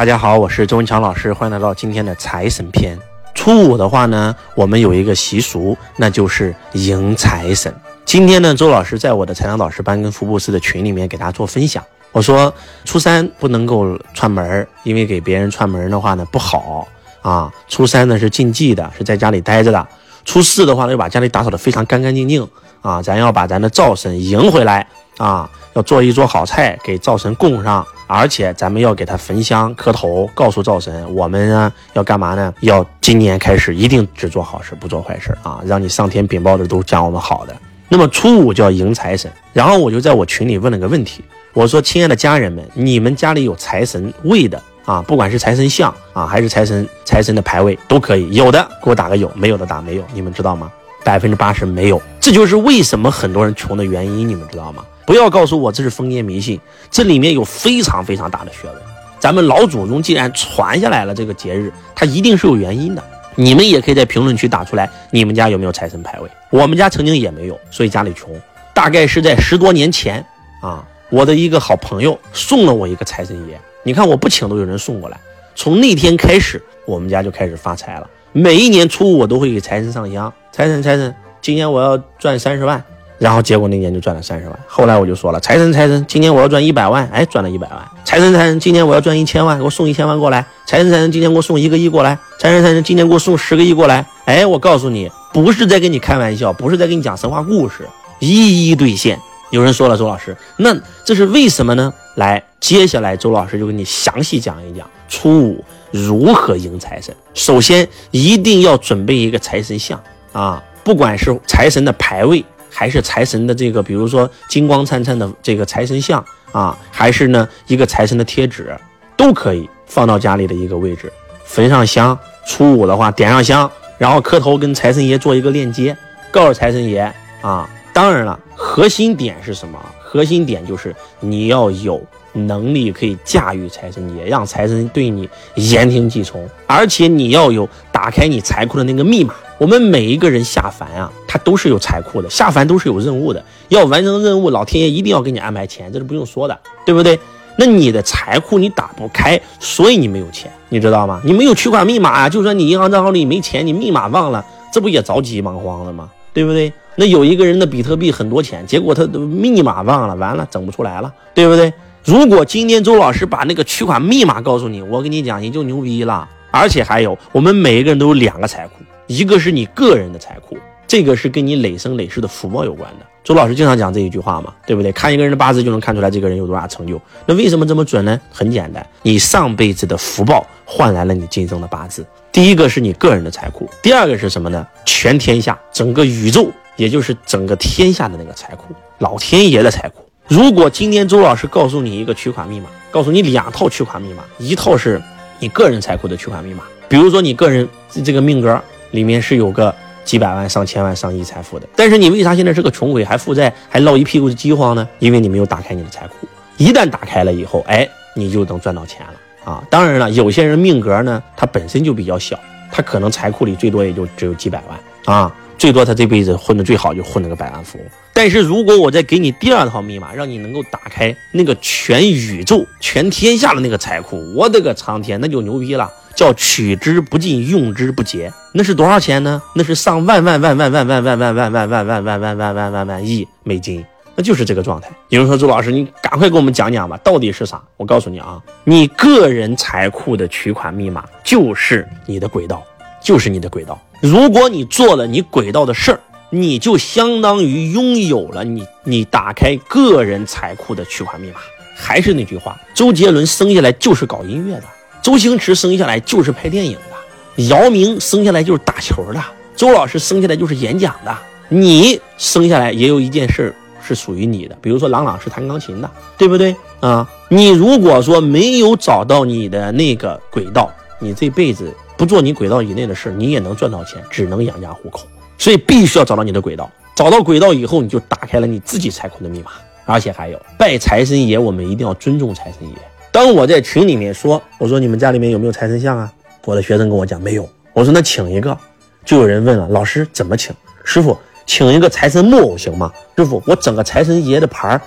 大家好，我是周文强老师，欢迎来到今天的财神篇。初五的话呢，我们有一个习俗，那就是迎财神。今天呢，周老师在我的财商导师班跟福布斯的群里面给大家做分享。我说初三不能够串门，因为给别人串门的话呢不好啊。初三呢是禁忌的，是在家里待着的。初四的话呢，要把家里打扫得非常干干净净啊，咱要把咱的灶神迎回来啊，要做一桌好菜给灶神供上。而且咱们要给他焚香磕头，告诉灶神，我们呢要干嘛呢？要今年开始一定只做好事，不做坏事啊！让你上天禀报的都讲我们好的。那么初五叫迎财神，然后我就在我群里问了个问题，我说：亲爱的家人们，你们家里有财神位的啊？不管是财神像啊，还是财神财神的牌位都可以，有的给我打个有，没有的打没有。你们知道吗？百分之八十没有，这就是为什么很多人穷的原因，你们知道吗？不要告诉我这是封建迷信，这里面有非常非常大的学问。咱们老祖宗既然传下来了这个节日，它一定是有原因的。你们也可以在评论区打出来，你们家有没有财神牌位？我们家曾经也没有，所以家里穷。大概是在十多年前啊，我的一个好朋友送了我一个财神爷。你看我不请都有人送过来。从那天开始，我们家就开始发财了。每一年初五我都会给财神上香，财神财神，今年我要赚三十万。然后结果那年就赚了三十万。后来我就说了，财神财神，今年我要赚一百万，哎，赚了一百万。财神财神，今年我要赚一千万，给我送一千万过来。财神财神，今年给我送一个亿过来。财神财神，今年给我送十个亿过来。哎，我告诉你，不是在跟你开玩笑，不是在跟你讲神话故事，一一兑现。有人说了，周老师，那这是为什么呢？来，接下来周老师就给你详细讲一讲初五如何迎财神。首先，一定要准备一个财神像啊，不管是财神的牌位。还是财神的这个，比如说金光灿灿的这个财神像啊，还是呢一个财神的贴纸，都可以放到家里的一个位置，焚上香。初五的话点上香，然后磕头跟财神爷做一个链接，告诉财神爷啊。当然了，核心点是什么？核心点就是你要有能力可以驾驭财神爷，让财神对你言听计从，而且你要有打开你财库的那个密码。我们每一个人下凡啊，他都是有财库的，下凡都是有任务的，要完成任务，老天爷一定要给你安排钱，这是不用说的，对不对？那你的财库你打不开，所以你没有钱，你知道吗？你没有取款密码啊，就算你银行账号里没钱，你密码忘了，这不也着急忙慌的吗？对不对？那有一个人的比特币很多钱，结果他的密码忘了，完了整不出来了，对不对？如果今天周老师把那个取款密码告诉你，我跟你讲，你就牛逼了。而且还有，我们每一个人都有两个财库。一个是你个人的财库，这个是跟你累生累世的福报有关的。周老师经常讲这一句话嘛，对不对？看一个人的八字就能看出来这个人有多大成就。那为什么这么准呢？很简单，你上辈子的福报换来了你今生的八字。第一个是你个人的财库，第二个是什么呢？全天下整个宇宙，也就是整个天下的那个财库，老天爷的财库。如果今天周老师告诉你一个取款密码，告诉你两套取款密码，一套是你个人财库的取款密码，比如说你个人这个命格。里面是有个几百万、上千万、上亿财富的，但是你为啥现在是个穷鬼，还负债，还落一屁股的饥荒呢？因为你没有打开你的财库。一旦打开了以后，哎，你就能赚到钱了啊！当然了，有些人命格呢，他本身就比较小，他可能财库里最多也就只有几百万啊，最多他这辈子混的最好就混了个百万富翁。但是如果我再给你第二套密码，让你能够打开那个全宇宙、全天下的那个财库，我的个苍天，那就牛逼了！叫取之不尽，用之不竭，那是多少钱呢？那是上万万万万万万万万万万万万万万万万万万亿美金，那就是这个状态。有人说周老师，你赶快给我们讲讲吧，到底是啥？我告诉你啊，你个人财库的取款密码就是你的轨道，就是你的轨道。如果你做了你轨道的事儿，你就相当于拥有了你你打开个人财库的取款密码。还是那句话，周杰伦生下来就是搞音乐的。周星驰生下来就是拍电影的，姚明生下来就是打球的，周老师生下来就是演讲的。你生下来也有一件事是属于你的，比如说朗朗是弹钢琴的，对不对啊？你如果说没有找到你的那个轨道，你这辈子不做你轨道以内的事，你也能赚到钱，只能养家糊口。所以必须要找到你的轨道，找到轨道以后，你就打开了你自己财库的密码。而且还有拜财神爷，我们一定要尊重财神爷。当我在群里面说，我说你们家里面有没有财神像啊？我的学生跟我讲没有。我说那请一个，就有人问了，老师怎么请？师傅，请一个财神木偶行吗？师傅，我整个财神爷的牌儿，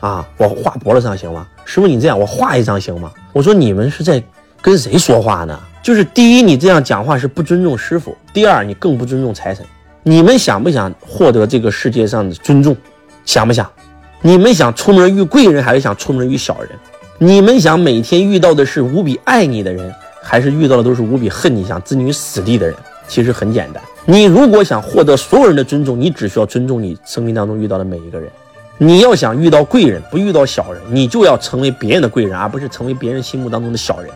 啊，我画脖子上行吗？师傅，你这样我画一张行吗？我说你们是在跟谁说话呢？就是第一，你这样讲话是不尊重师傅；第二，你更不尊重财神。你们想不想获得这个世界上的尊重？想不想？你们想出门遇贵人，还是想出门遇小人？你们想每天遇到的是无比爱你的人，还是遇到的都是无比恨你、想置你于死地的人？其实很简单，你如果想获得所有人的尊重，你只需要尊重你生命当中遇到的每一个人。你要想遇到贵人，不遇到小人，你就要成为别人的贵人，而不是成为别人心目当中的小人。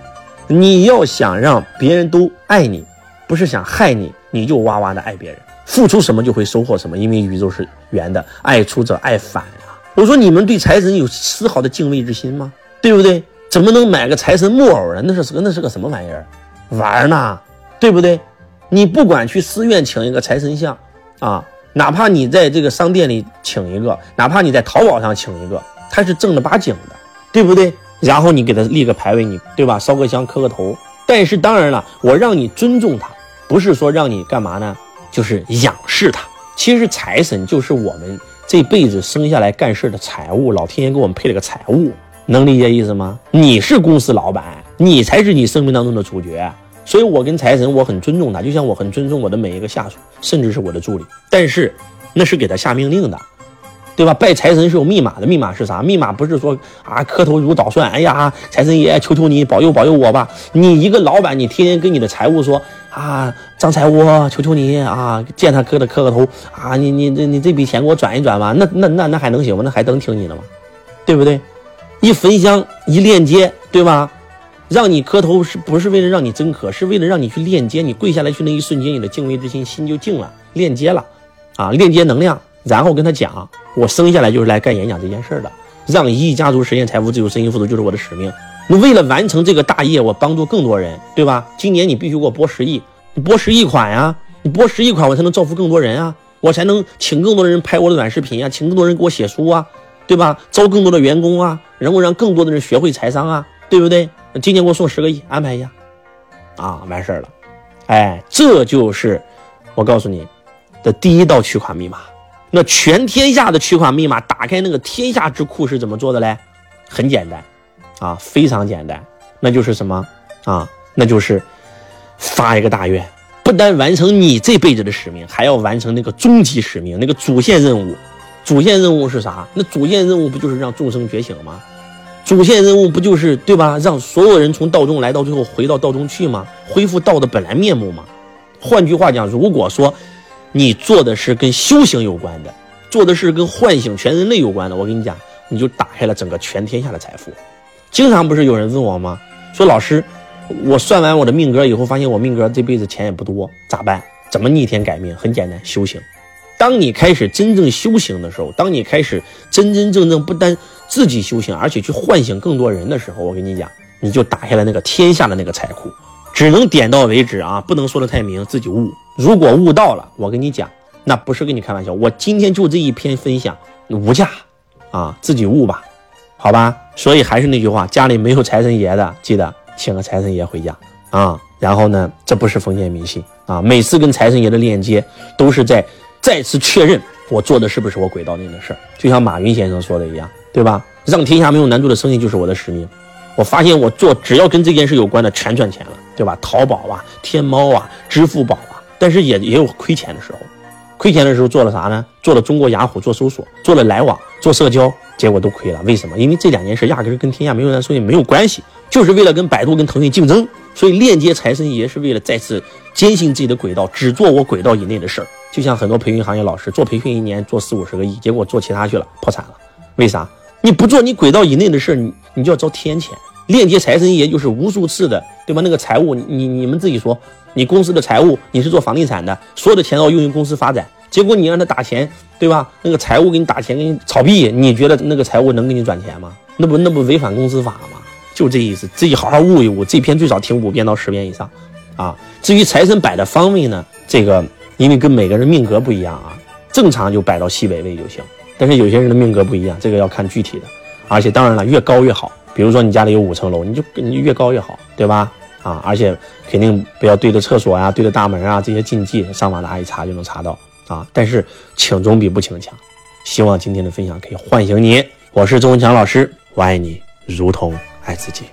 你要想让别人都爱你，不是想害你，你就哇哇的爱别人。付出什么就会收获什么，因为宇宙是圆的，爱出者爱返啊！我说你们对财神有丝毫的敬畏之心吗？对不对？怎么能买个财神木偶呢？那是那是个什么玩意儿？玩呢？对不对？你不管去寺院请一个财神像啊，哪怕你在这个商店里请一个，哪怕你在淘宝上请一个，他是正儿八经的，对不对？然后你给他立个牌位，你对吧？烧个香，磕个头。但是当然了，我让你尊重他，不是说让你干嘛呢？就是仰视他。其实财神就是我们这辈子生下来干事的财务，老天爷给我们配了个财务，能理解意思吗？你是公司老板，你才是你生命当中的主角。所以我跟财神，我很尊重他，就像我很尊重我的每一个下属，甚至是我的助理。但是那是给他下命令的。对吧？拜财神是有密码的，密码是啥？密码不是说啊磕头如捣蒜。哎呀，财神爷，求求你保佑保佑我吧！你一个老板，你天天跟你的财务说啊，张财务，求求你啊，见他磕的磕个头啊，你你这你这笔钱给我转一转吧。那那那那还能行吗？那还能听你的吗？对不对？一焚香一链接，对吧？让你磕头是不是为了让你真磕？是为了让你去链接。你跪下来去那一瞬间，你的敬畏之心心就静了，链接了啊，链接能量。然后跟他讲，我生下来就是来干演讲这件事的，让一亿家族实现财富自由、身心富足，就是我的使命。那为了完成这个大业，我帮助更多人，对吧？今年你必须给我拨十亿，你拨十亿款呀，你拨十亿款，我才能造福更多人啊，我才能请更多的人拍我的短视频啊，请更多人给我写书啊，对吧？招更多的员工啊，然后让更多的人学会财商啊，对不对？今年给我送十个亿，安排一下，啊，完事儿了。哎，这就是我告诉你的第一道取款密码。那全天下的取款密码，打开那个天下之库是怎么做的嘞？很简单，啊，非常简单，那就是什么啊？那就是发一个大愿，不单完成你这辈子的使命，还要完成那个终极使命，那个主线任务。主线任务是啥？那主线任务不就是让众生觉醒吗？主线任务不就是对吧？让所有人从道中来到最后回到道中去吗？恢复道的本来面目吗？换句话讲，如果说。你做的是跟修行有关的，做的是跟唤醒全人类有关的。我跟你讲，你就打开了整个全天下的财富。经常不是有人问我吗？说老师，我算完我的命格以后，发现我命格这辈子钱也不多，咋办？怎么逆天改命？很简单，修行。当你开始真正修行的时候，当你开始真真正正不单自己修行，而且去唤醒更多人的时候，我跟你讲，你就打开了那个天下的那个财库。只能点到为止啊，不能说的太明，自己悟。如果悟到了，我跟你讲，那不是跟你开玩笑。我今天就这一篇分享，无价啊，自己悟吧，好吧。所以还是那句话，家里没有财神爷的，记得请个财神爷回家啊。然后呢，这不是封建迷信啊，每次跟财神爷的链接，都是在再次确认我做的是不是我轨道内的事儿。就像马云先生说的一样，对吧？让天下没有难做的生意就是我的使命。我发现我做只要跟这件事有关的，全赚钱了。对吧？淘宝啊，天猫啊，支付宝啊，但是也也有亏钱的时候。亏钱的时候做了啥呢？做了中国雅虎做搜索，做了来往做社交，结果都亏了。为什么？因为这两件事压根跟天下没有人生意没有关系，就是为了跟百度跟腾讯竞争。所以链接财神爷是为了再次坚信自己的轨道，只做我轨道以内的事儿。就像很多培训行业老师做培训一年做四五十个亿，结果做其他去了，破产了。为啥？你不做你轨道以内的事，你你就要遭天谴。链接财神爷就是无数次的，对吧？那个财务，你你们自己说，你公司的财务，你是做房地产的，所有的钱要用于公司发展，结果你让他打钱，对吧？那个财务给你打钱，给你炒币，你觉得那个财务能给你转钱吗？那不那不违反公司法吗？就这意思，自己好好悟一悟。这篇最少听五遍到十遍以上，啊。至于财神摆的方位呢，这个因为跟每个人命格不一样啊，正常就摆到西北位就行。但是有些人的命格不一样，这个要看具体的，而且当然了，越高越好。比如说你家里有五层楼，你就你越高越好，对吧？啊，而且肯定不要对着厕所呀、对着大门啊这些禁忌，上网拿一查就能查到啊。但是请总比不请强，希望今天的分享可以唤醒你。我是周文强老师，我爱你如同爱自己。